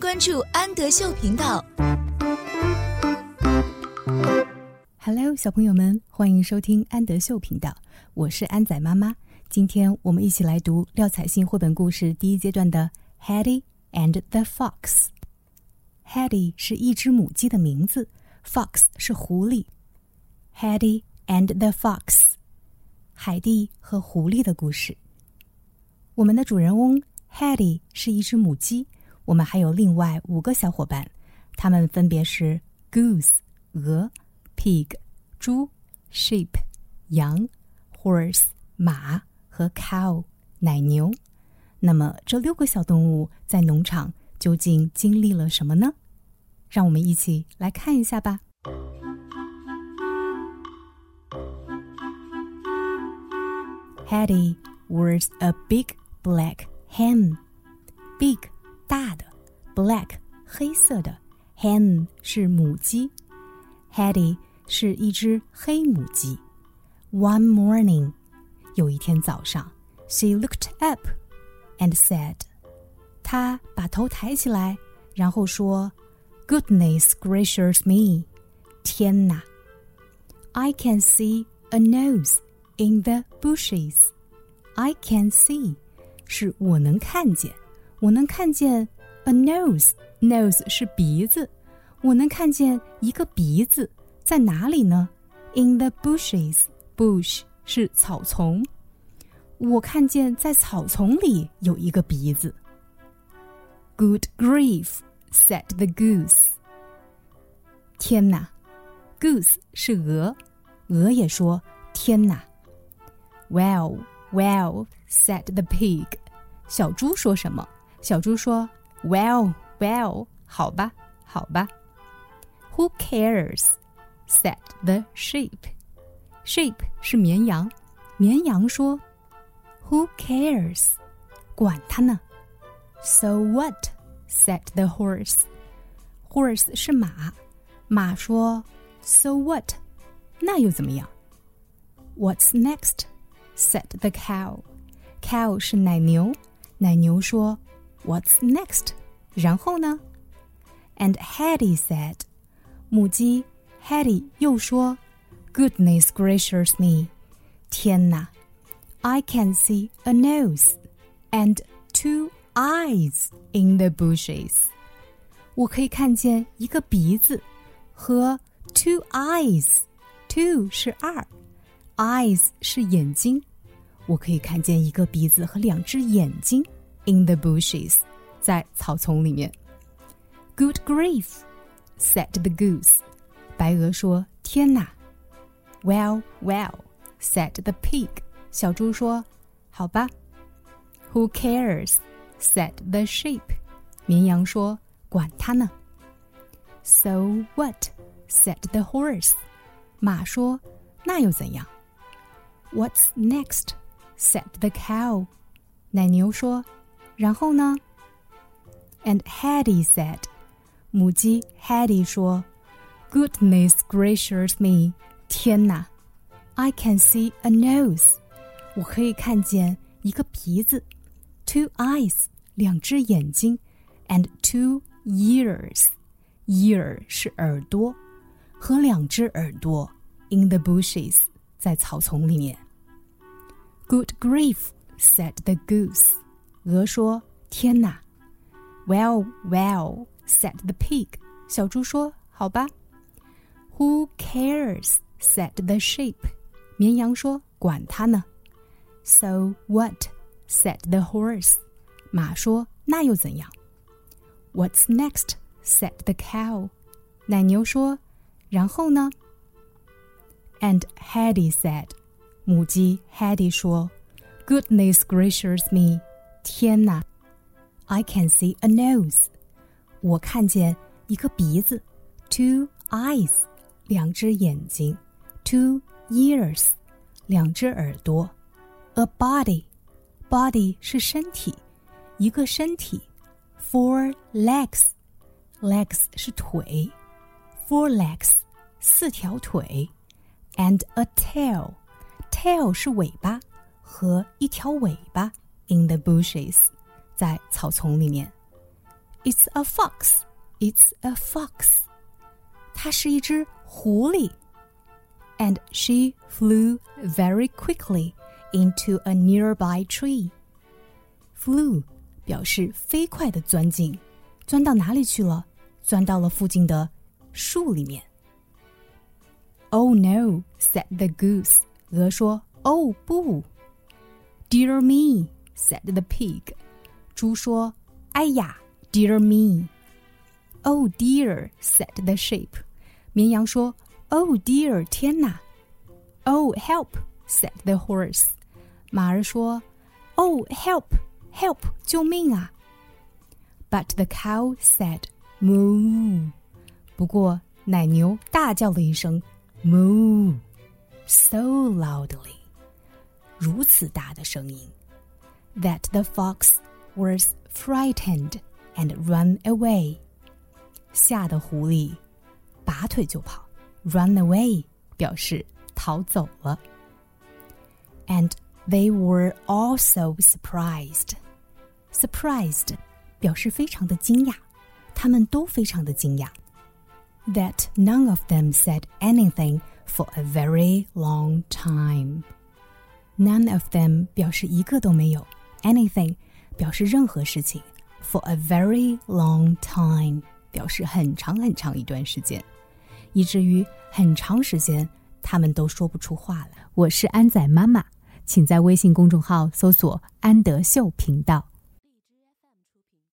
关注安德秀频道。Hello，小朋友们，欢迎收听安德秀频道，我是安仔妈妈。今天我们一起来读廖彩杏绘本故事第一阶段的《Hetty and the Fox》。Hetty 是一只母鸡的名字，Fox 是狐狸。Hetty and the Fox，海蒂和狐狸的故事。我们的主人翁 Hetty 是一只母鸡，我们还有另外五个小伙伴，他们分别是 Goose 鹅、Pig 猪、Sheep 羊、Horse 马。和 cow 奶牛，那么这六个小动物在农场究竟经历了什么呢？让我们一起来看一下吧。Hetty was a big black hen. Big 大的，black 黑色的，hen 是母鸡。Hetty 是一只黑母鸡。One morning. 有一天早上，she looked up and said，她把头抬起来，然后说，Goodness gracious me，天哪！I can see a nose in the bushes。I can see 是我能看见， 我能看见 a nose。nose 是鼻子，我能看见一个鼻子在哪里呢？In the bushes。bush 是草丛，我看见在草丛里有一个鼻子。Good grief! said the goose. 天哪，goose 是鹅，鹅也说天哪。Well, well, said the pig. 小猪说什么？ 小猪说，Well, well，好吧，好吧。Who cares? said the sheep. Sheep 是绵羊，绵羊说：“Who cares？管他呢。”So what? said the horse. Horse 是马，马说：“So what？那又怎么样？”What's next? said the cow. Cow 是奶牛，奶牛说 ：“What's next？然后呢？”And Hetty said，母鸡 Hetty 又说。Goodness gracious me！天哪！I can see a nose and two eyes in the bushes。我可以看见一个鼻子和 two eyes。two 是二，eyes 是眼睛。我可以看见一个鼻子和两只眼睛 in the bushes，在草丛里面。Good grief！said the goose。白鹅说：“天哪！” Well, well, said the pig. 小猪说：“好吧。” Who cares? said the sheep. 绵羊说：“管他呢。” So what? said the horse. 马说：“那又怎样？” What's next? said the cow. 奶牛说：“ 然后呢？” And Hetty said. 母鸡 Hetty 说：“Goodness gracious me!” 天哪！I can see a nose，我可以看见一个鼻子；two eyes，两只眼睛；and two ears，ear 是耳朵，和两只耳朵。In the bushes，在草丛里面。Good grief，said the goose， 鹅说：“天哪！”Well，well，said the pig，小猪说：“好吧。”Who cares？said the sheep. 绵羊说：“管他呢。” So what? said the horse. 马说：“那又怎样？”What's next? said the cow. 奶牛说：“然后呢？” And Hetty said. 母鸡 Hetty 说：“Goodness gracious me! 天哪！I can see a nose. 我看见一个鼻子，two eyes，两只眼睛。Two ears，两只耳朵；a body，body 是身体，一个身体；four legs，legs 是腿；four legs 四条腿；and a tail，tail 是尾巴和一条尾巴。 In the bushes，在草丛里面。 It's a fox. It's a fox. 它是一只狐狸。And she flew very quickly into a nearby tree. Flew 表示飞快的钻进，钻到哪里去了？钻到了附近的树里面。Oh no! said the goose. 鹅说：“哦不。” Dear me! said the pig. 猪说：“哎呀，Dear me! Oh dear! said the sheep. 绵羊说：“Oh dear! 天哪！”Oh help! said the horse. 马儿说：“Oh help! Help! 救命啊！” But the cow said, "Moo." 不过奶牛大叫了一声 "Moo" so loudly，如此大的声音 ，that the fox was frightened and ran away，吓得狐狸拔腿就跑，run away 表示逃走了。And they were also surprised. Surprised 表示非常的惊讶，他们都非常的惊讶。That none of them said anything for a very long time. None of them 表示一个都没有 ，anything 表示任何事情，for a very long time 表示很长很长一段时间，以至于很长时间他们都说不出话来。我是安仔妈妈，请在微信公众号搜索“安德秀频道”。